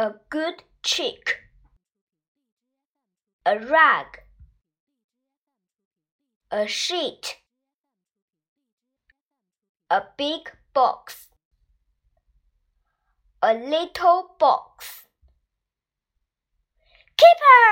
a good chick, a rag, a sheet, a big box, a little box. Keeper!